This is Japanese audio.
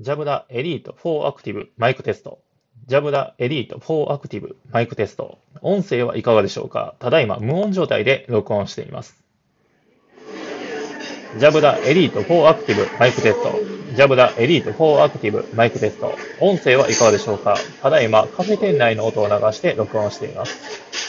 ジャブダエリート4アクティブマイクテスト。ジャブダエリート4アクティブマイクテスト。音声はいかがでしょうか？ただいま無音状態で録音しています。ジャブダエリート4アクティブマイクテスト。ジャブダエリート4アクティブマイクテスト。音声はいかがでしょうか？ただいまカフェ店内の音を流して録音しています。